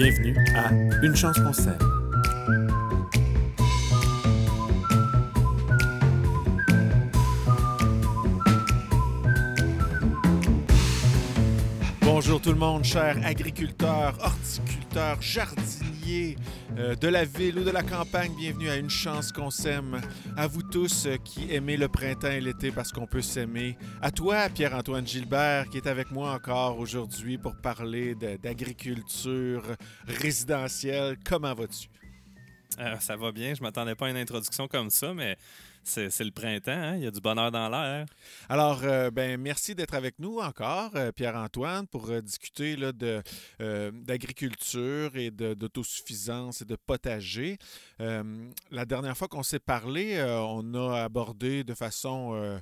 Bienvenue à Une chance s'aime. Bonjour tout le monde, chers agriculteurs, horticulteurs, jardiniers euh, de la ville ou de la campagne. Bienvenue à Une chance qu'on s'aime. À vous tous euh, qui aimez le printemps et l'été parce qu'on peut s'aimer. À toi, Pierre-Antoine Gilbert, qui est avec moi encore aujourd'hui pour parler d'agriculture résidentielle. Comment vas-tu? Euh, ça va bien, je m'attendais pas à une introduction comme ça, mais c'est le printemps, hein? il y a du bonheur dans l'air. Alors, euh, ben, merci d'être avec nous encore, euh, Pierre-Antoine, pour euh, discuter euh, d'agriculture et d'autosuffisance et de potager. La dernière fois qu'on s'est parlé, on a abordé de façon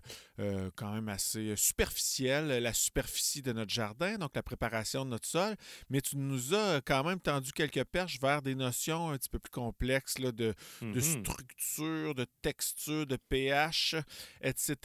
quand même assez superficielle la superficie de notre jardin, donc la préparation de notre sol, mais tu nous as quand même tendu quelques perches vers des notions un petit peu plus complexes là, de, de Mhm. structure, de texture, de pH, etc.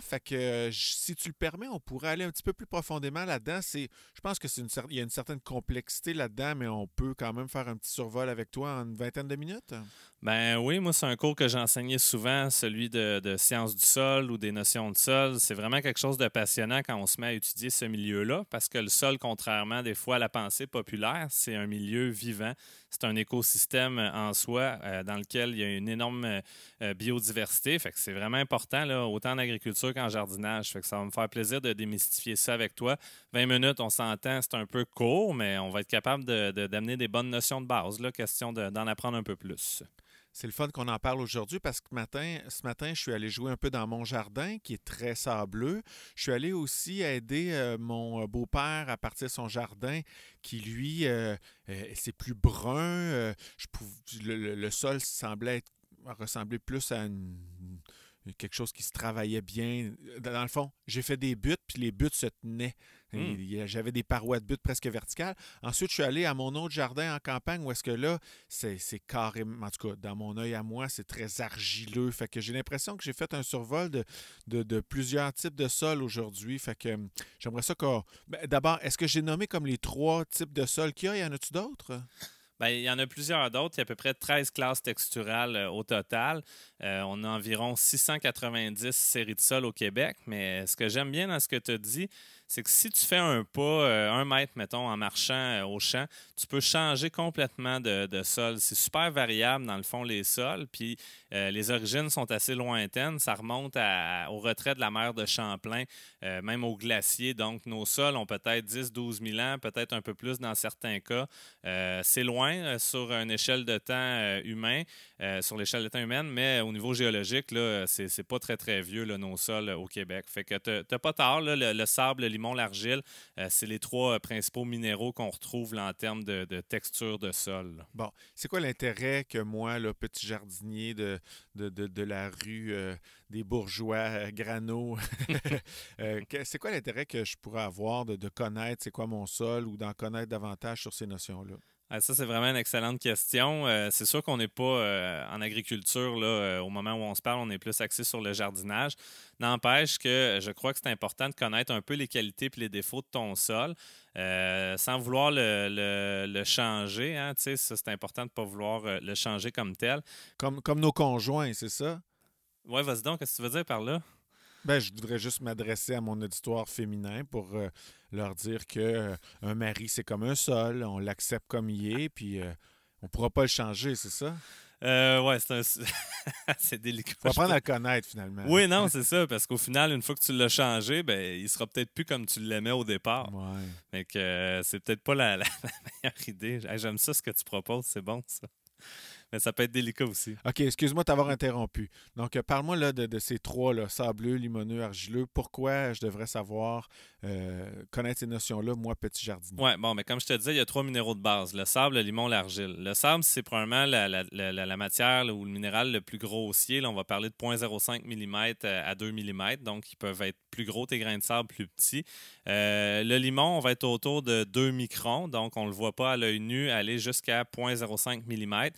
Fait que si tu le permets, on pourrait aller un petit peu plus profondément là-dedans. Je pense que c'est une y a une certaine complexité là-dedans, mais on peut quand même faire un petit survol avec toi en une vingtaine de minutes. Ben oui, moi, c'est un cours que j'enseignais souvent, celui de, de sciences du sol ou des notions de sol. C'est vraiment quelque chose de passionnant quand on se met à étudier ce milieu-là, parce que le sol, contrairement des fois à la pensée populaire, c'est un milieu vivant. C'est un écosystème en soi euh, dans lequel il y a une énorme euh, euh, biodiversité. Fait que c'est vraiment important, autant en agriculture qu'en jardinage. Fait que ça va me faire plaisir de démystifier ça avec toi. 20 minutes, on s'entend, c'est un peu court, mais on va être capable de- de- d'amener des bonnes notions de base. Là, question de- d'en apprendre un peu plus. C'est le fun qu'on en parle aujourd'hui parce que ce matin, je suis allé jouer un peu dans mon jardin qui est très sableux. Je suis allé aussi aider euh, mon beau-père à partir de son jardin qui, lui, euh, euh, c'est plus brun. euh, le, sol semblait être- ressembler plus à quelque chose qui se travaillait bien. Dans le fond, j'ai fait des buts, puis les buts se tenaient. Hmm. J'avais des parois de buts presque verticales. Ensuite, je suis allé à mon autre jardin en campagne où est-ce que là, c'est carrément, en tout cas, dans mon œil à moi, c'est très argileux. Fait que j'ai l'impression que j'ai fait un survol de, de, de plusieurs types de sols aujourd'hui. Fait que hum, j'aimerais ça qu'on. Ben, D'abord, est-ce que j'ai nommé comme les trois types de sols qu'il y a? Y en a-tu d'autres? Ben, il y en a plusieurs d'autres. Il y a à peu près 13 classes texturales euh, au total. Euh, on a environ 690 séries de sol au Québec. Mais ce que j'aime bien dans ce que tu as dit, c'est que si tu fais un pas, euh, un mètre, mettons, en marchant euh, au champ, tu peux changer complètement de, sol. C'est super variable, dans le fond, les sols. Puis euh, les origines sont assez lointaines. Ça remonte au retrait de la mer de Champlain, même au glacier. Donc, nos sols ont peut-être 10-12 000 ans, peut-être un peu plus dans certains cas. C'est loin sur une échelle de temps humain, sur l'échelle de temps humaine, mais au niveau géologique, là, c'est, c'est pas très, très vieux, nos sols au Québec. Fait que t'as, t'as pas tard, le, le sable, le limon, l'argile, euh, c'est les trois euh, principaux minéraux qu'on retrouve en termes de, texture de sol. Bon, c'est quoi l'intérêt que moi, le petit jardinier de, la rue euh, des bourgeois Grano, c'est quoi l'intérêt que je pourrais avoir de, de connaître c'est quoi mon sol ou d'en connaître davantage sur ces notions-là? Ah, ça, c'est vraiment une excellente question. Euh, c'est sûr qu'on n'est pas euh, en agriculture là, euh, au moment où on se parle, on est plus axé sur le jardinage. N'empêche que je crois que c'est important de connaître un peu les qualités et les défauts de ton sol sans vouloir le, le- le changer. Hein, c'est important de ne pas vouloir le changer comme tel. Comme, comme nos conjoints, c'est ça? Ouais, vas-y donc, qu'est-ce que tu veux dire par là? Ben, je voudrais juste m'adresser à mon auditoire féminin pour euh, leur dire que euh, un mari, c'est comme un sol, on l'accepte comme il est, puis euh, on pourra pas le changer, c'est ça? Euh, ouais, c'est un... c'est délicat. Faut apprendre à connaître, finalement. Oui, non, c'est ça, parce qu'au final, une fois que tu l'as changé, ben, il sera peut-être plus comme tu l'aimais au départ. Ouais. Fait que euh, c'est peut-être pas la, la- la meilleure idée. Hey, J'aime ça ce que tu proposes, c'est bon ça. Mais ça peut être délicat aussi. OK, excuse-moi de t'avoir interrompu. Donc, euh, parle-moi là, de, de ces trois, là, sableux, limoneux, argileux. Pourquoi je devrais savoir euh, connaître ces notions-là, moi, petit jardinier? Ouais, bon, mais comme je te disais, il y a trois minéraux de base le sable, le limon, l'argile. Le sable, c'est probablement la, la- la- la- la matière là, ou le minéral le plus grossier. Là, on va parler de 0,05 mm à 2 mm, donc ils peuvent être plus gros, tes grains de sable plus petits. Euh, le limon, on va être autour de 2 microns, donc on ne le voit pas à l'œil nu aller jusqu'à 0,05 mm.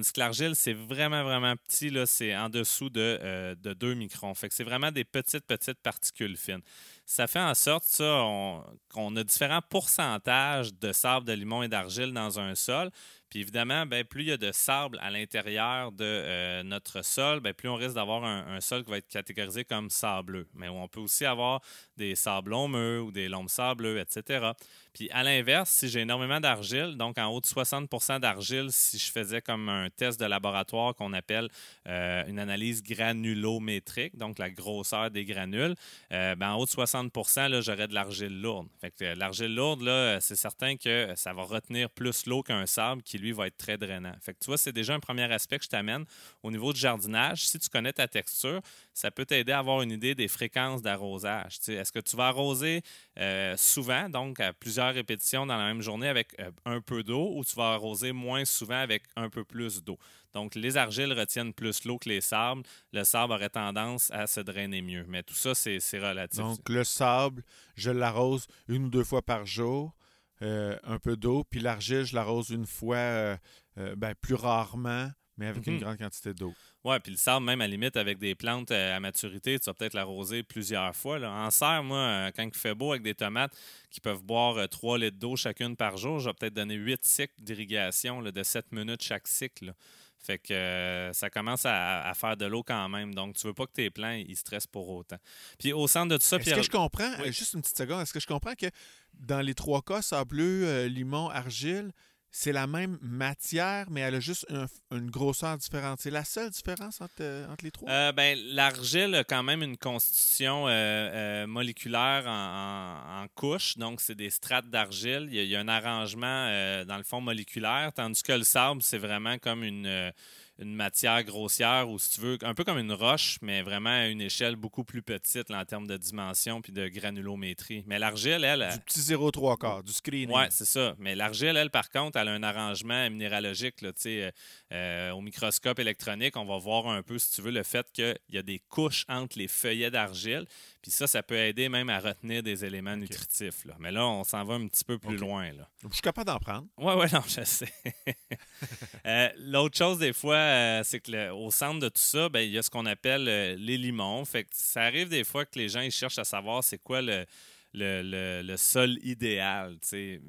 Tandis que l'argile, c'est vraiment, vraiment petit, c'est en dessous de, euh, de 2 microns. Fait c'est vraiment des petites, petites particules fines. Ça fait en sorte qu'on a différents pourcentages de sable, de limon et d'argile dans un sol. Puis évidemment, ben, plus il y a de sable à l'intérieur de euh, notre sol, ben, plus on risque d'avoir un, sol qui va être catégorisé comme sableux. Mais on peut aussi avoir des sables lombeux ou des lombes sableux, etc. Puis à l'inverse, si j'ai énormément d'argile, donc en haut de 60% d'argile, si je faisais comme un test de laboratoire qu'on appelle euh, une analyse granulométrique, donc la grosseur des granules, euh, ben, en haut de 60 j'aurais de l'argile lourde. Fait que l'argile lourde, là, c'est certain que ça va retenir plus l'eau qu'un sable qui, lui, va être très drainant. Fait tu vois, c'est déjà un premier aspect que je t'amène au niveau du jardinage. Si tu connais ta texture, ça peut t'aider à avoir une idée des fréquences d'arrosage. Est-ce que tu vas arroser euh, souvent, donc à plusieurs répétitions dans la même journée avec euh, un peu d'eau, ou tu vas arroser moins souvent avec un peu plus d'eau? Donc, les argiles retiennent plus l'eau que les sables. Le sable aurait tendance à se drainer mieux. Mais tout ça, c'est relatif. Donc, le sable, je l'arrose une ou deux fois par jour. Euh, un peu d'eau, puis l'argile, je l'arrose une fois euh, euh, ben, plus rarement, mais avec une mhm. grande quantité d'eau. Oui, puis le sable, même à limite, avec des plantes à maturité, tu vas peut-être l'arroser plusieurs fois. Là. En serre, moi, quand il fait beau avec des tomates qui peuvent boire 3 litres d'eau chacune par jour, je vais peut-être donner 8 cycles d'irrigation de 7 minutes chaque cycle. Fait que ça commence à, faire de l'eau quand même. Donc, tu veux pas que tes plants ils stressent pour autant. Puis au centre de tout ça, Est-ce que je comprends, juste une petite seconde, est-ce que je comprends que dans les trois cas, sableux, euh, limon, argile, c'est la même matière, mais elle a juste une grosseur différente. C'est la seule différence entre, euh, les trois? Euh, ben, L'argile a quand même une constitution moléculaire en, couche, donc c'est des strates d'argile. Il, y a un arrangement dans le fond moléculaire, tandis que le sable, c'est vraiment comme une une matière grossière ou si tu veux, un peu comme une roche, mais vraiment à une échelle beaucoup plus petite en termes de dimension puis de granulométrie. Mais l'argile, elle. Du petit 0,3 quart, du screening. Oui, c'est ça. Mais l'argile, elle, par contre, elle a un arrangement minéralogique. Là, euh, euh, au microscope électronique, on va voir un peu, si tu veux, le fait qu'il y a des couches entre les feuillets d'argile. Puis ça, ça peut aider même à retenir des éléments nutritifs. Là. Mais là, on s'en va un petit peu plus loin. Là. Je suis capable d'en prendre. Oui, oui, non, je sais. Euh, l'autre chose, des fois, euh, c'est que au centre de tout ça, ben, il y a ce qu'on appelle euh, les limons. Fait que ça arrive des fois que les gens cherchent à savoir c'est quoi le, le, le, sol idéal.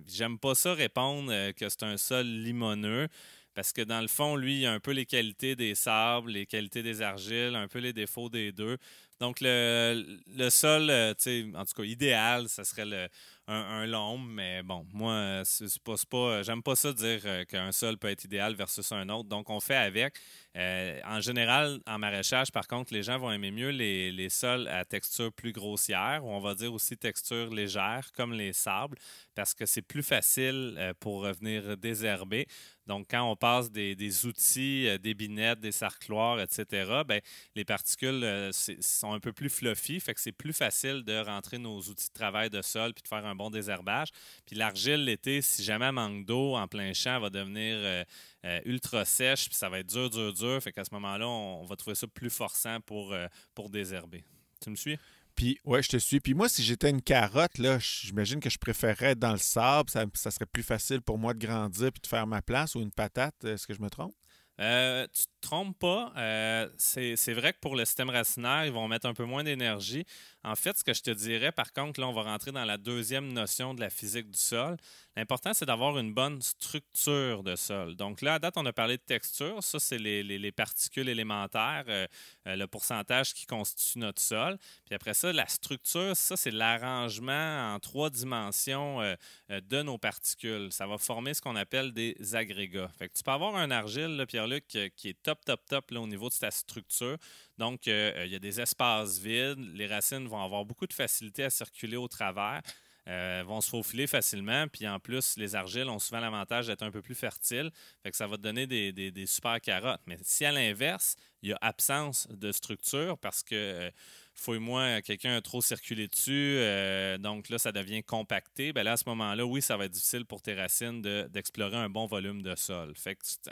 J'aime pas ça répondre que c'est un sol limoneux. Parce que dans le fond, lui, il a un peu les qualités des sables, les qualités des argiles, un peu les défauts des deux. Donc, le, le sol, euh, en tout cas, idéal, ce serait un, long, mais bon, moi, c'est pas, pas j'aime pas ça dire euh, qu'un sol peut être idéal versus un autre. Donc, on fait avec. Euh, en général, en maraîchage, par contre, les gens vont aimer mieux les, les, sols à texture plus grossière, ou on va dire aussi texture légère, comme les sables, parce que c'est plus facile pour revenir désherber. Donc, quand on passe des, outils, euh, des binettes, des sarcloirs, etc., ben, les particules euh, sont un peu plus fluffy, fait que c'est plus facile de rentrer nos outils de travail de sol puis de faire un bon désherbage. Puis l'argile, l'été, si jamais manque d'eau en plein champ, va devenir euh, ultra sèche, puis ça va être dur, dur, dur. Fait qu'à ce moment-là, on, va trouver ça plus forçant pour, pour désherber. Tu me suis? Puis, je te suis. Puis moi, si j'étais une carotte, là, j'imagine que je préférerais être dans le sable. Ça, ça, serait plus facile pour moi de grandir puis de faire ma place ou une patate. Est-ce que je me trompe? Euh, tu te trompes pas. Euh, c'est vrai que pour le système racinaire, ils vont mettre un peu moins d'énergie. En fait, ce que je te dirais, par contre, là, on va rentrer dans la deuxième notion de la physique du sol. L'important, c'est d'avoir une bonne structure de sol. Donc là, à date, on a parlé de texture. Ça, c'est les, particules élémentaires, euh, euh, le pourcentage qui constitue notre sol. Puis après ça, la structure, ça, c'est l'arrangement en trois dimensions euh, de nos particules. Ça va former ce qu'on appelle des agrégats. Fait que tu peux avoir un argile, Pierre-Luc, qui est top, top, top là, au niveau de ta structure. Donc, il y a des espaces vides. Les racines vont avoir beaucoup de facilité à circuler au travers. Euh, vont se faufiler facilement. Puis en plus, les argiles ont souvent l'avantage d'être un peu plus fertiles. Fait que ça va te donner des, super carottes. Mais si à l'inverse, il y a absence de structure parce que euh, fouille-moi, quelqu'un a trop circulé dessus, euh, donc là, ça devient compacté. Ben là, à ce moment-là, oui, ça va être difficile pour tes racines d'explorer un bon volume de sol.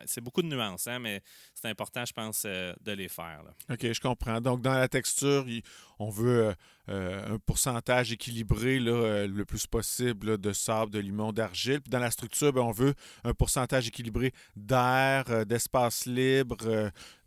C'est beaucoup de nuances, hein, mais c'est important, je pense, de les faire. OK, je comprends. Donc, dans la texture, on veut euh, un pourcentage équilibré euh, le plus possible de sable, de limon, d'argile. Puis dans la structure, ben, on veut un pourcentage équilibré d'air, euh, d'espace libre,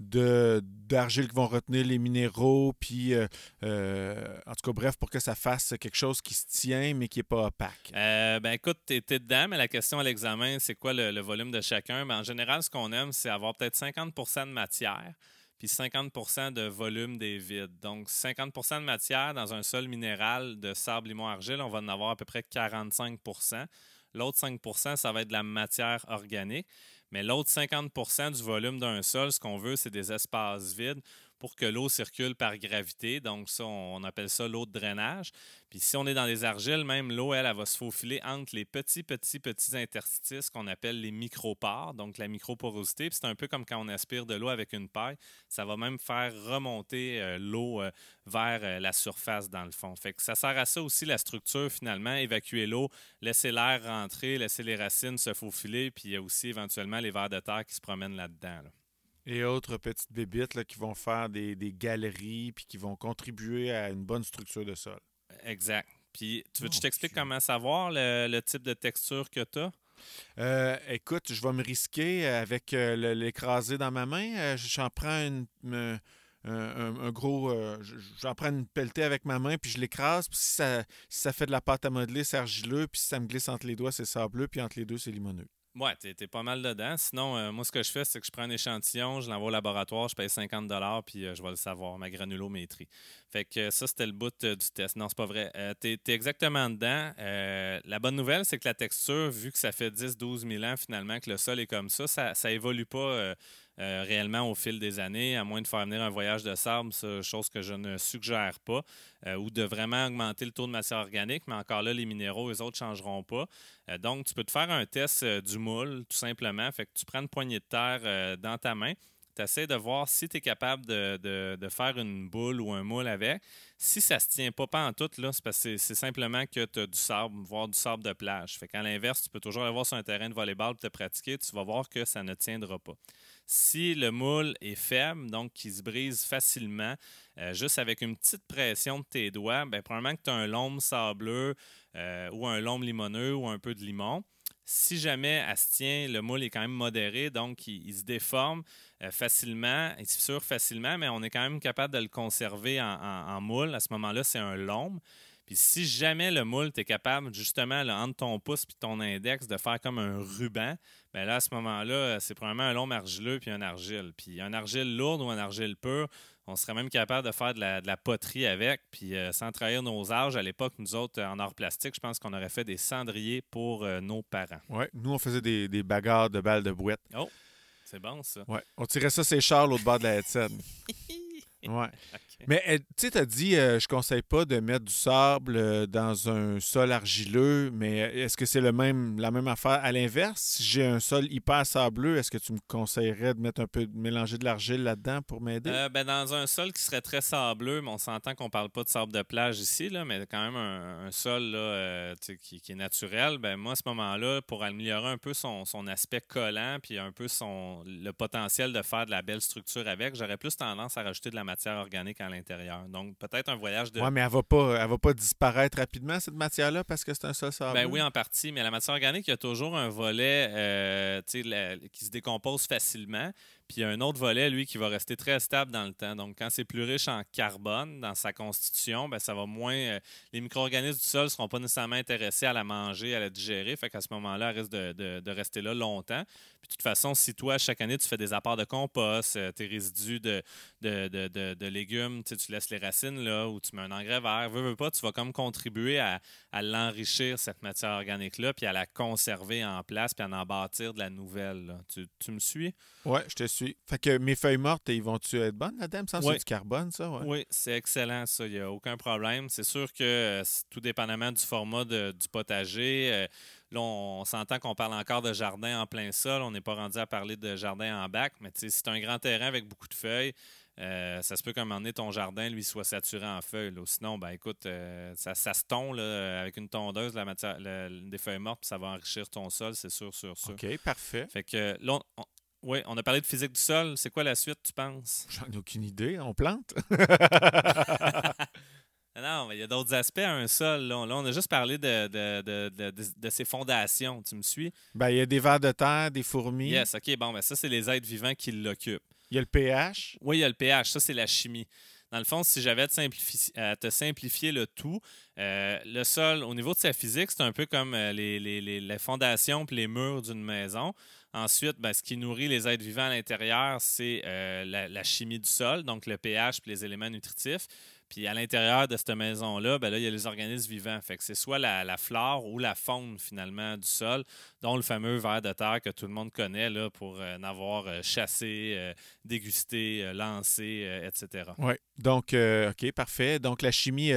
de, d'argile qui vont retenir les minéraux, puis en tout cas, bref, pour que ça fasse quelque chose qui se tient, mais qui n'est pas opaque? ben écoute, tu étais dedans, mais la question à l'examen, c'est quoi le, volume de chacun? Ben, en général, ce qu'on aime, c'est avoir peut-être 50% de matière puis 50% de volume des vides. Donc, 50% de matière dans un sol minéral de sable, limon, argile, on va en avoir à peu près 45% L'autre 5% ça va être de la matière organique. Mais l'autre 50% du volume d'un sol, ce qu'on veut, c'est des espaces vides pour que l'eau circule par gravité. Donc, on appelle ça l'eau de drainage. Puis, si on est dans les argiles, même l'eau, elle, elle, va se faufiler entre les petits, petits, petits interstices qu'on appelle les micropores, donc la microporosité. Puis, c'est un peu comme quand on aspire de l'eau avec une paille. Ça va même faire remonter euh, l'eau euh, vers euh, la surface, dans le fond. Fait ça sert à ça aussi, la structure, finalement, évacuer l'eau, laisser l'air rentrer, laisser les racines se faufiler, puis il y a aussi éventuellement les vers de terre qui se promènent là-dedans. là dedans et autres petites bébites qui vont faire des, galeries puis qui vont contribuer à une bonne structure de sol. Exact. Puis, tu veux que je t'explique comment savoir le, type de texture que tu as? Euh, écoute, je vais me risquer avec euh, l'écraser dans ma main. Euh, j'en prends une, un, gros. j'en prends une pelletée avec ma main, puis je l'écrase. Puis si ça, si ça fait de la pâte à modeler, c'est argileux. Puis si ça me glisse entre les doigts, c'est sableux. Puis entre les deux, c'est limoneux. Ouais, t'es, es pas mal dedans. Sinon, euh, moi, ce que je fais, c'est que je prends un échantillon, je l'envoie au laboratoire, je paye 50 puis euh, je vais le savoir, ma granulométrie. Fait que ça, c'était le bout euh, du test. Non, c'est pas vrai. t'es, es exactement dedans. la bonne nouvelle, c'est que la texture, vu que ça fait 10-12 000 ans finalement que le sol est comme ça, ça, ça évolue pas euh, réellement au fil des années, à moins de faire venir un voyage de sable, chose que je ne suggère pas, euh, ou de vraiment augmenter le taux de matière organique, mais encore là, les minéraux, les autres ne changeront pas. Euh, donc, tu peux te faire un test du moule, tout simplement. Fait que tu prends une poignée de terre dans ta main, tu essaies de voir si tu es capable de, faire une boule ou un moule avec. Si ça se tient pas, pas en tout, c'est parce que c'est simplement que tu as du sable, voire du sable de plage. Fait qu'à l'inverse, tu peux toujours aller voir sur un terrain de volleyball pour te pratiquer, tu vas voir que ça ne tiendra pas. Si le moule est faible, donc qui se brise facilement, euh, juste avec une petite pression de tes doigts, bien, probablement que tu as un lombe sableux euh, ou un lombe limoneux ou un peu de limon. Si jamais elle se tient, le moule est quand même modéré, donc il, se déforme euh, facilement, il se fissure facilement, mais on est quand même capable de le conserver en, moule. À ce moment-là, c'est un lombe. Puis si jamais le moule, tu es capable, justement, entre ton pouce et ton index, de faire comme un ruban, bien là, à ce moment-là, c'est probablement un long argileux puis un argile. Puis un argile lourde ou un argile pur, on serait même capable de faire de la, poterie avec. Puis euh, sans trahir nos âges, à l'époque, nous autres, en art plastique, je pense qu'on aurait fait des cendriers pour euh, nos parents. Oui, nous, on faisait des, bagarres de balles de bouette. Oh, c'est bon, ça. Oui, on tirait ça, c'est Charles, au bas de la headset. Ouais. Mais eh, tu sais, tu as dit, euh, je conseille pas de mettre du sable euh, dans un sol argileux, mais est-ce que c'est le même, la même affaire? À l'inverse? Si j'ai un sol hyper sableux, est-ce que tu me conseillerais de mettre un peu, de mélanger de l'argile là-dedans pour m'aider? Euh, ben, dans un sol qui serait très sableux, on s'entend qu'on parle pas de sable de plage ici, là, mais quand même un, sol qui, est naturel, ben moi, à ce moment-là, pour améliorer un peu son, son aspect collant, puis un peu son, le potentiel de faire de la belle structure avec, j'aurais plus tendance à rajouter de la matière organique à l'intérieur. Donc, peut-être un voyage de. Oui, mais elle ne va, pas, elle va pas disparaître rapidement, cette matière-là, parce que c'est un sol sableux. Ben oui, en partie, mais la matière organique, il y a toujours un volet euh, qui se décompose facilement. Puis il y a un autre volet, lui, qui va rester très stable dans le temps. Donc, quand c'est plus riche en carbone dans sa constitution, ben, ça va moins. Euh, les micro-organismes du sol ne seront pas nécessairement intéressés à la manger, à la digérer. Fait qu'à ce moment-là, elle risque de, rester là longtemps. Puis de toute façon, si toi, chaque année, tu fais des apports de compost, euh, tes résidus de, de, légumes, tu laisses les racines là, ou tu mets un engrais vert, veux, veux pas, tu vas comme contribuer à, l'enrichir, cette matière organique-là, puis à la conserver en place, puis à en bâtir de la nouvelle. Tu, tu me suis? Oui, je te suis. Fait que mes feuilles mortes, ils vont-tu être bonnes là-dedans? Ça, c'est du carbone, ça? Oui, c'est excellent, ça. Il n'y a aucun problème. C'est sûr que euh, tout dépendamment du format du potager, euh, là, on, s'entend qu'on parle encore de jardin en plein sol. On n'est pas rendu à parler de jardin en bac, mais si c'est un grand terrain avec beaucoup de feuilles, euh, ça se peut qu'à un moment donné, ton jardin, lui, soit saturé en feuilles. Sinon, ben écoute, ça, se tond avec une tondeuse, la matière, des feuilles mortes, puis ça va enrichir ton sol, c'est sûr, sûr, sûr. OK, parfait. Fait que là, on, oui, on a parlé de physique du sol. C'est quoi la suite, tu penses? J'en ai aucune idée. On plante? non, mais il y a d'autres aspects à un sol. Là, on a juste parlé de, de, ses fondations. Tu me suis? Ben, il y a des vers de terre, des fourmis. Yes, OK. Bon, ben, ça, c'est les êtres vivants qui l'occupent. Il y a le pH. Oui, il y a le pH. Ça, c'est la chimie. Dans le fond, si j'avais à te simplifier le tout, euh, le sol, au niveau de sa physique, c'est un peu comme euh, les, fondations et les murs d'une maison. Ensuite, ben, ce qui nourrit les êtres vivants à l'intérieur, c'est euh, la, la, chimie du sol, donc le pH et les éléments nutritifs. Puis à l'intérieur de cette maison-là, ben là, il y a les organismes vivants. Fait que c'est soit la, flore ou la faune, finalement, du sol, dont le fameux ver de terre que tout le monde connaît là, pour euh, en avoir euh, chassé, euh, dégusté, lancé, etc. Oui. Donc, OK, parfait. Donc, la chimie,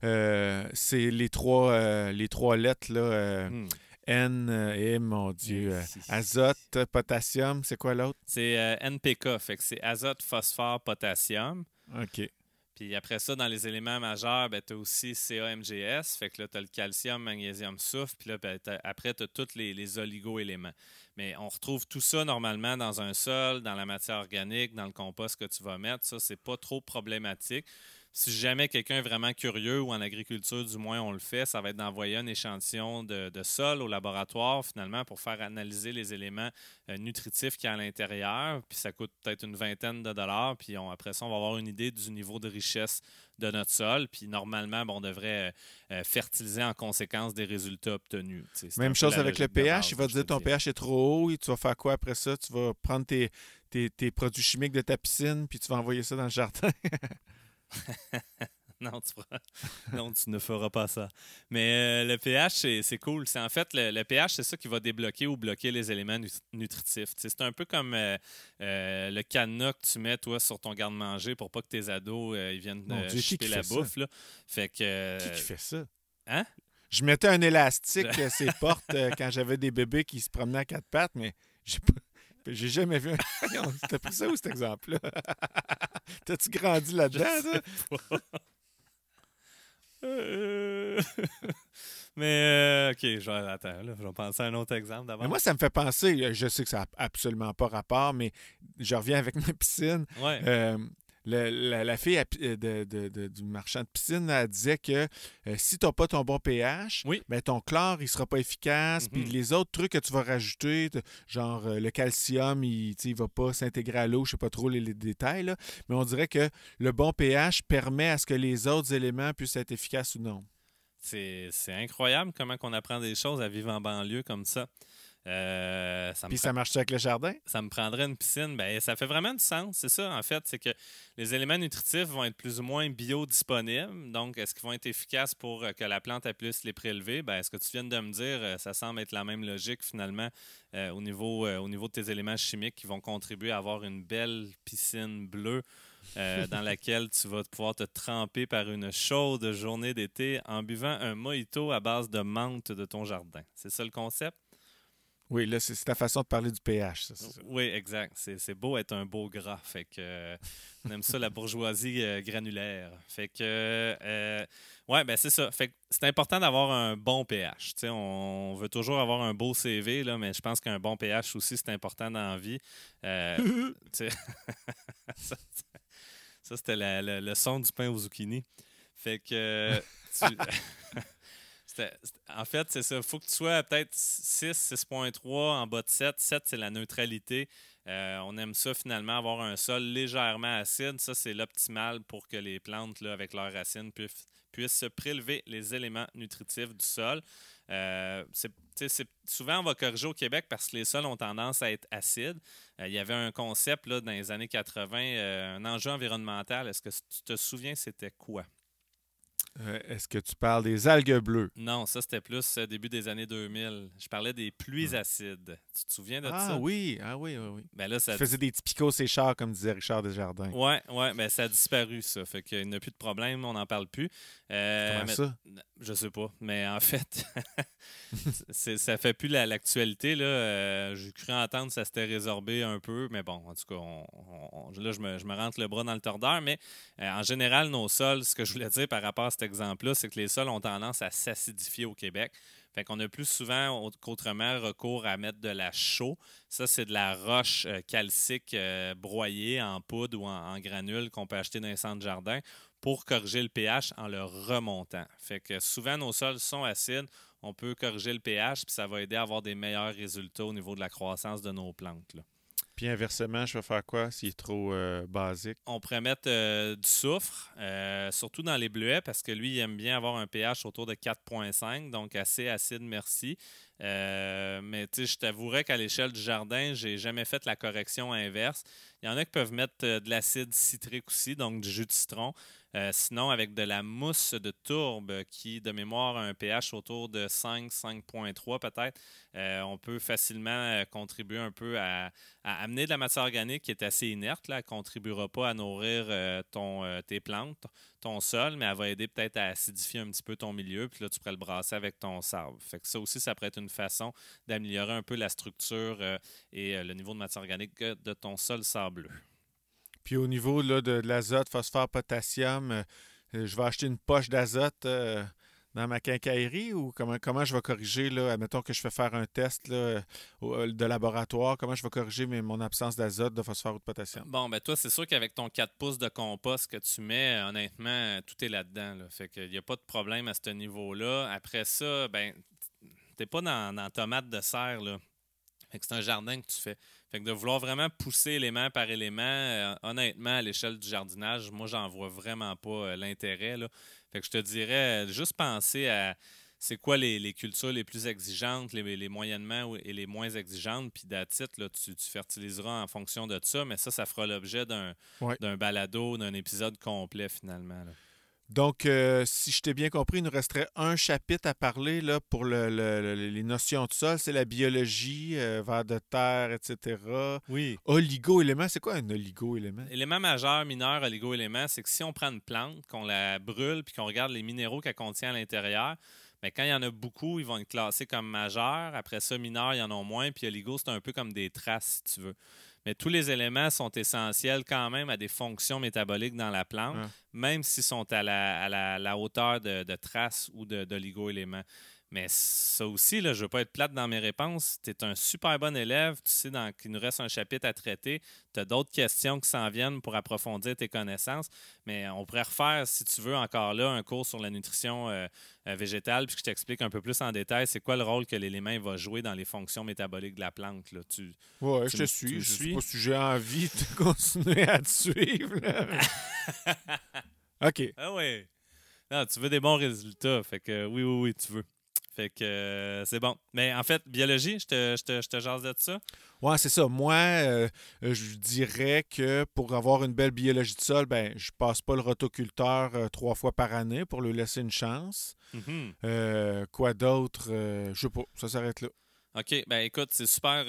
c'est les trois, les trois lettres, là. Hmm. N et mon Dieu, azote, potassium, c'est quoi l'autre? C'est NPK, fait que c'est azote, phosphore, potassium. OK. Puis après ça, dans les éléments majeurs, ben, tu as aussi CAMGS. Fait que là, tu as le calcium, magnésium, soufre. Puis là, ben, après, tu as tous les, les oligo-éléments. Mais on retrouve tout ça normalement dans un sol, dans la matière organique, dans le compost que tu vas mettre. Ça, c'est pas trop problématique si jamais quelqu'un est vraiment curieux ou en agriculture, du moins on le fait, ça va être d'envoyer un échantillon de, sol au laboratoire finalement pour faire analyser les éléments euh, nutritifs qu'il y a à l'intérieur. Puis ça coûte peut-être une vingtaine de dollars. Puis après ça, on va avoir une idée du niveau de richesse de notre sol. Puis normalement, on devrait euh, euh, fertiliser en conséquence des résultats obtenus. Même chose avec le pH. il va te dire ton pH est trop haut et tu vas faire quoi après ça? Tu vas prendre tes, tes produits chimiques de ta piscine puis tu vas envoyer ça dans le jardin. non, tu non, tu ne feras pas ça. Mais euh, le pH, c'est cool. C'est en fait le, pH, c'est ça qui va débloquer ou bloquer les éléments nutritifs. C'est un peu comme euh, euh, le cadenas que tu mets toi sur ton garde-manger pour pas que tes ados ils viennent chuter la bouffe. Là. Fait que. Qui, fait ça? Hein? Je mettais un élastique à ses portes quand j'avais des bébés qui se promenaient à quatre pattes, mais j'ai pas. J'ai jamais vu un. T'as pris ça où cet exemple-là? T'as-tu grandi là-dedans, Mais, euh, OK, je vais, attends, là, je vais penser à un autre exemple d'abord. moi, ça me fait penser, je sais que ça n'a absolument pas rapport, mais je reviens avec ma piscine. Ouais. Euh, la, fille euh, du marchand de piscine elle disait que euh, si tu n'as pas ton bon pH, ben, ton chlore il sera pas efficace. Puis mm-hmm. les autres trucs que tu vas rajouter, genre euh, le calcium, il ne va pas s'intégrer à l'eau, je ne sais pas trop les, détails, mais on dirait que le bon pH permet à ce que les autres éléments puissent être efficaces ou non. C'est incroyable comment on apprend des choses à vivre en banlieue comme ça. Euh, ça Puis ça marche avec le jardin? Ça me prendrait une piscine. Ben, ça fait vraiment du sens. C'est ça, en fait. C'est que les éléments nutritifs vont être plus ou moins biodisponibles. Donc, est-ce qu'ils vont être efficaces pour euh, que la plante puisse les prélever? Ben, est-ce que tu viens de me dire, euh, ça semble être la même logique finalement au, niveau, au niveau de tes éléments chimiques qui vont contribuer à avoir une belle piscine bleue. dans laquelle tu vas pouvoir te tremper par une chaude journée d'été en buvant un mojito à base de menthe de ton jardin. C'est ça le concept? Oui, là, c'est ta façon de parler du pH, ça, Oui, exact. C'est beau être un beau gras. Fait que euh, on aime ça, la bourgeoisie euh, granulaire. Fait que euh, ouais, ben c'est ça. Fait que c'est important d'avoir un bon pH. on veut toujours avoir un beau CV, là, mais je pense qu'un bon pH aussi, c'est important dans la vie. ça, ça c'était le son du pain aux zucchini. Fait que en fait, c'est ça. Il faut que tu sois peut-être 6, 6.3 en bas de 7. 7, c'est la neutralité. Euh, on aime ça finalement, avoir un sol légèrement acide. Ça, c'est l'optimal pour que les plantes, là, avec leurs racines, puissent, puissent prélever les éléments nutritifs du sol. Euh, souvent, on va corriger au Québec parce que les sols ont tendance à être acides. Euh, il y avait un concept là, dans les années 80, un enjeu environnemental. Est-ce que tu te souviens, c'était quoi? Euh, est-ce que tu parles des algues bleues? Non, ça c'était plus euh, début des années 2000. Je parlais des pluies acides. Tu te souviens de ah, ça? Oui, ah oui, oui, oui. Ben là, ça... Tu faisais des typicaux sécheurs, comme disait Richard Desjardins. Oui, ouais, ben ça a disparu, ça. Fait qu'il n'y a plus de problème, on n'en parle plus. Euh, Comment ça? Je sais pas, mais en fait, ça fait plus l'actualité. là. J'ai cru entendre que ça s'était résorbé un peu, mais bon, en tout cas, là, je me, rentre le bras dans le tordeur. Mais en général, nos sols, ce que je voulais dire par rapport à cet exemple-là, c'est que les sols ont tendance à s'acidifier au Québec. Fait qu'on a plus souvent qu'autrement recours à mettre de la chaux. Ça, c'est de la roche euh, calcique euh, broyée en poudre ou en, granules qu'on peut acheter dans les centres jardin pour corriger le pH en le remontant. Fait que souvent, nos sols sont acides. On peut corriger le pH, puis ça va aider à avoir des meilleurs résultats au niveau de la croissance de nos plantes. Puis inversement, je vais faire quoi s'il est trop euh, basique? On pourrait mettre euh, du soufre, euh, surtout dans les bleuets, parce que lui, il aime bien avoir un pH autour de 4,5, donc assez acide, merci. Mais je t'avouerais qu'à l'échelle du jardin, j'ai jamais fait la correction inverse. Il y en a qui peuvent mettre de l'acide citrique aussi, donc du jus de citron. Euh, sinon, avec de la mousse de tourbe qui, de mémoire, a un pH autour de 5, 5.3 peut-être, euh, on peut facilement euh, contribuer un peu à, amener de la matière organique qui est assez inerte. Là. Elle ne contribuera pas à nourrir ton, tes plantes, ton sol, mais elle va aider peut-être à acidifier un petit peu ton milieu. Puis là, tu pourrais le brasser avec ton sable. Fait que ça aussi, ça pourrait être une façon d'améliorer un peu la structure et le niveau de matière organique de ton sol sableux. Puis au niveau là, de, l'azote, phosphore, potassium, euh, euh, je vais acheter une poche d'azote euh, dans ma quincaillerie ou comment, comment je vais corriger, là, admettons que je fais faire un test là, de laboratoire, comment je vais corriger mon absence d'azote, de phosphore ou de potassium? Bon, ben toi, c'est sûr qu'avec ton 4 pouces de compost que tu mets, honnêtement, tout est là-dedans. Là. Fait qu'il n'y a pas de problème à ce niveau-là. Après ça, ben, t'es pas dans, dans tomate de serre, là. Fait que c'est un jardin que tu fais. Fait que de vouloir vraiment pousser élément par élément, euh, honnêtement, à l'échelle du jardinage, moi, j'en vois vraiment pas euh, l'intérêt. Fait que je te dirais, euh, juste penser à c'est quoi les, cultures les plus exigeantes, les, moyennement et les moins exigeantes, puis d'attitude, là, tu, tu, fertiliseras en fonction de ça, mais ça, ça fera l'objet d'un balado, d'un épisode complet finalement. Donc, euh, si je t'ai bien compris, il nous resterait un chapitre à parler là, pour les notions de sol. C'est la biologie, euh, vers de terre, etc. Oui. Oligo-élément, c'est quoi un oligo-élément? Élément majeur, mineur, oligo-élément, c'est que si on prend une plante, qu'on la brûle, puis qu'on regarde les minéraux qu'elle contient à l'intérieur, mais quand il y en a beaucoup, ils vont être classés comme majeurs. Après ça, mineurs, il y en a moins. Puis oligo, c'est un peu comme des traces, si tu veux mais tous les éléments sont essentiels quand même à des fonctions métaboliques dans la plante, même s'ils sont à la, hauteur de, traces ou d'oligo-éléments. Mais ça aussi, là, je ne veux pas être plate dans mes réponses. Tu es un super bon élève. Tu sais qu'il nous reste un chapitre à traiter. Tu as d'autres questions qui s'en viennent pour approfondir tes connaissances. Mais on pourrait refaire, si tu veux, encore là, un cours sur la nutrition euh, euh, végétale, puis je t'explique un peu plus en détail c'est quoi le rôle que l'élément va jouer dans les fonctions métaboliques de la plante. Là? Tu, ouais, je te suis. Je sais pas si j'ai envie de continuer à te suivre. OK. Ah oui. Non, tu veux des bons résultats. Fait que oui, oui, oui, tu veux. Fait que euh, c'est bon. Mais en fait, biologie, je te, je te, je te jase de ça? Oui, c'est ça. Moi, euh, je dirais que pour avoir une belle biologie de sol, ben, je passe pas le rotoculteur euh, trois fois par année pour lui laisser une chance. Mm-hmm. quoi d'autre? je sais pas. Ça s'arrête là. OK. Ben écoute, c'est super.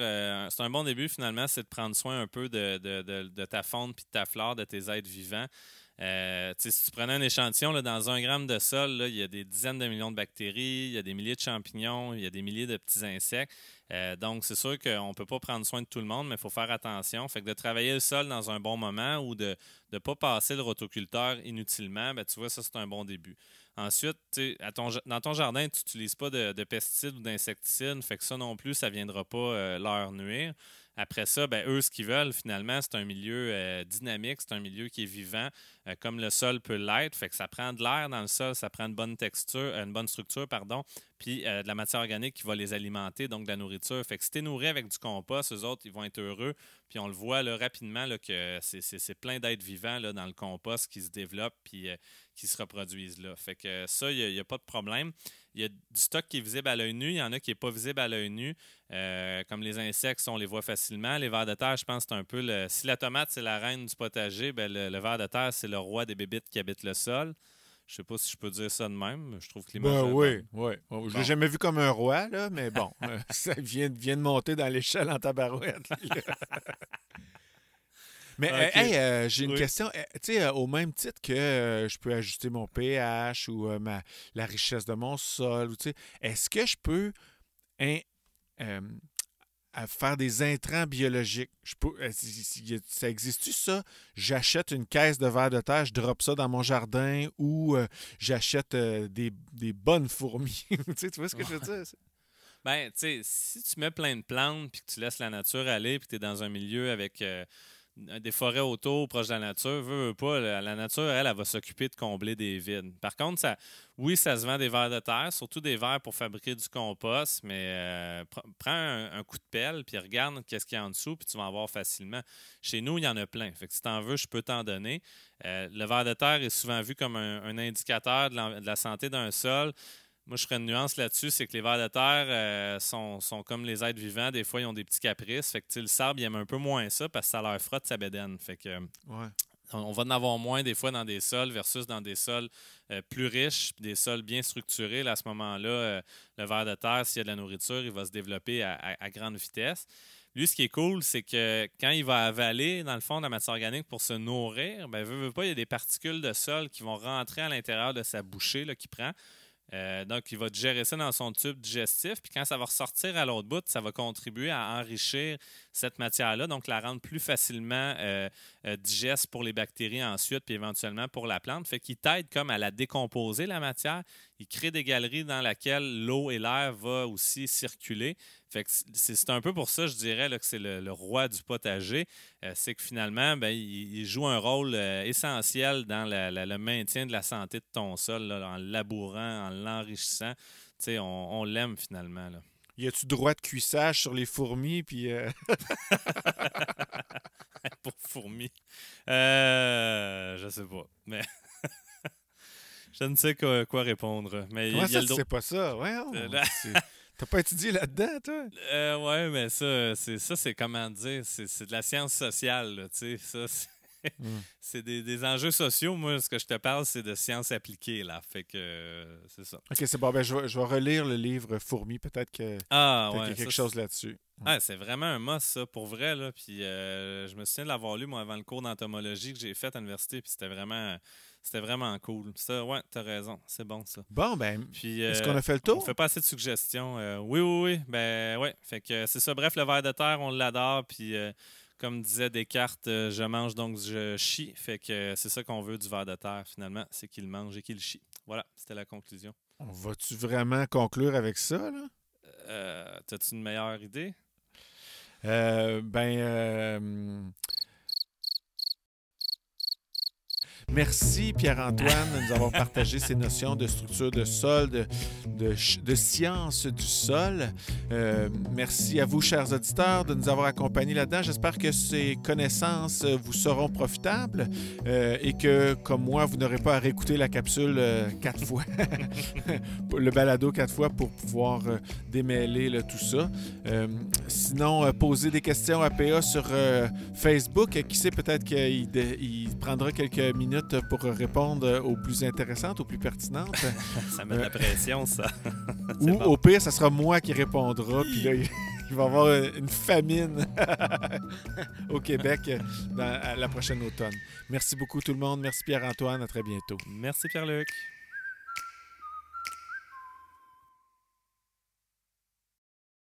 c'est un bon début finalement, c'est de prendre soin un peu de, de, de, de ta faune puis de ta flore, de tes êtres vivants. Euh, si tu prenais un échantillon, là, dans un gramme de sol, il y a des dizaines de millions de bactéries, il y a des milliers de champignons, il y a des milliers de petits insectes. Euh, donc, c'est sûr qu'on ne peut pas prendre soin de tout le monde, mais il faut faire attention. Fait que de travailler le sol dans un bon moment ou de ne pas passer le rotoculteur inutilement, ben, tu vois, ça, c'est un bon début. Ensuite, dans ton jardin, tu n'utilises pas de, pesticides ou d'insecticides, fait que ça non plus, ça ne viendra pas euh, leur nuire. Après ça, ben, eux, ce qu'ils veulent, finalement, c'est un milieu dynamique, c'est un milieu qui est vivant, euh, comme le sol peut l'être. Fait que ça prend de l'air dans le sol, ça prend une bonne texture, euh, une bonne structure, pardon, puis de la matière organique qui va les alimenter, donc de la nourriture. Fait que si tu es nourri avec du compost, eux autres, ils vont être heureux. Puis on le voit rapidement là, que c'est plein d'êtres vivants là, dans le compost qui se développent puis qui se reproduisent là. Fait que ça, il n'y a, pas de problème. Il y a du stock qui est visible à l'œil nu, il y en a qui n'est pas visible à l'œil nu. Euh, comme les insectes, on les voit facilement. Les vers de terre, je pense, c'est un peu le. Si la tomate, c'est la reine du potager, ben le, ver de terre, c'est le roi des bébites qui habitent le sol. Je sais pas si je peux dire ça de même. Je trouve que ben oui, oui. Je l'ai jamais vu comme un roi, là, mais bon, euh, ça vient, vient, de monter dans l'échelle en tabarouette. Mais euh, j'ai une question. Tu sais, au même titre que je peux ajuster mon pH ou ma, la richesse de mon sol, est-ce que je peux faire des intrants biologiques. Je peux, ça existe-tu ça? J'achète une caisse de verre de terre, je drop ça dans mon jardin ou j'achète des, bonnes fourmis. tu vois ce que je veux dire? Ben, tu sais, si tu mets plein de plantes puis que tu laisses la nature aller puis que tu es dans un milieu avec des forêts autour, proches de la nature, veut, pas, la, nature, elle, elle, va s'occuper de combler des vides. Par contre, ça, oui, ça se vend des vers de terre, surtout des vers pour fabriquer du compost, mais euh, prends un, coup de pelle, puis regarde qu'est-ce qu'il y a en dessous, puis tu vas en voir facilement. Chez nous, il y en a plein. Si tu en veux, je peux t'en donner. Euh, le ver de terre est souvent vu comme un, indicateur de la santé d'un sol. Moi, je ferais une nuance là-dessus, c'est que les vers de terre euh, sont, comme les êtres vivants. Des fois, ils ont des petits caprices. Fait que le sable, il aime un peu moins ça parce que ça leur frotte sa bédaine. Fait que on va en avoir moins des fois dans des sols versus dans des sols euh, plus riches, des sols bien structurés. à ce moment-là, euh, le ver de terre, s'il y a de la nourriture, il va se développer à, grande vitesse. Lui, ce qui est cool, c'est que quand il va avaler, dans le fond, de la matière organique pour se nourrir, ben, veut, veut pas, il y a des particules de sol qui vont rentrer à l'intérieur de sa bouchée là, qu'il prend. Euh, donc, il va digérer ça dans son tube digestif. Puis quand ça va ressortir à l'autre bout, ça va contribuer à enrichir cette matière-là, donc la rendre plus facilement euh, euh, digeste pour les bactéries ensuite, puis éventuellement pour la plante. Fait qu'il t'aide comme à la décomposer, la matière. Il crée des galeries dans lesquelles l'eau et l'air vont aussi circuler. Fait que c'est un peu pour ça, je dirais, que c'est le, roi du potager. Euh, c'est que finalement, ben, il, joue un rôle essentiel dans le maintien de la santé de ton sol, en le labourant, en l'enrichissant. On, on l'aime finalement. Là. Y a-tu droit de cuissage sur les fourmis? Puis, euh? Pour fourmis. Euh, je sais pas. Mais. je ne sais quoi, quoi répondre. Mais Comment ça, tu pas ça? Ouais, euh, T'as pas étudié là-dedans, toi? Euh, ouais, mais ça, c'est ça, c'est comment dire, c'est de la science sociale, tu sais. Ça, Hmm. c'est des, enjeux sociaux. Moi, ce que je te parle, c'est de sciences appliquées, là. Fait que euh, c'est ça. OK, c'est bon. Ben, je, vais, je vais relire le livre Fourmi. Peut-être que ah, y a quelque chose là-dessus. Ah, c'est vraiment un must, ça, pour vrai. Là. Puis euh, je me souviens de l'avoir lu, moi, avant le cours d'entomologie que j'ai fait à l'université. Puis c'était vraiment. C'était vraiment cool. Ça, ouais, t'as raison. C'est bon, ça. Bon, ben, est-ce qu'on a fait le tour? On fait pas assez de suggestions. oui, oui, oui. Ben, ouais. Fait que c'est ça. Bref, le ver de terre, on l'adore. Puis comme disait Descartes, euh, je mange donc je chie. Fait que c'est ça qu'on veut du ver de terre finalement, c'est qu'il mange et qu'il chie. Voilà, c'était la conclusion. On va-tu vraiment conclure avec ça, là? Euh, T'as-tu une meilleure idée? Euh, ben, euh, Merci Pierre-Antoine de nous avoir partagé ces notions de structure de sol, de, science du sol. Euh, merci à vous, chers auditeurs, de nous avoir accompagnés là-dedans. J'espère que ces connaissances vous seront profitables euh, et que, comme moi, vous n'aurez pas à réécouter la capsule euh, quatre fois, le balado quatre fois pour pouvoir démêler tout ça. sinon, poser des questions à PA sur Facebook. Qui sait, peut-être qu'il prendra quelques minutes pour répondre aux plus intéressantes, aux plus pertinentes. ça met de la pression, ça. Ou au pire, ça sera moi qui répondra, puis là, il va y avoir une famine au Québec dans, la prochaine automne. Merci beaucoup tout le monde. Merci Pierre-Antoine. À très bientôt. Merci Pierre-Luc.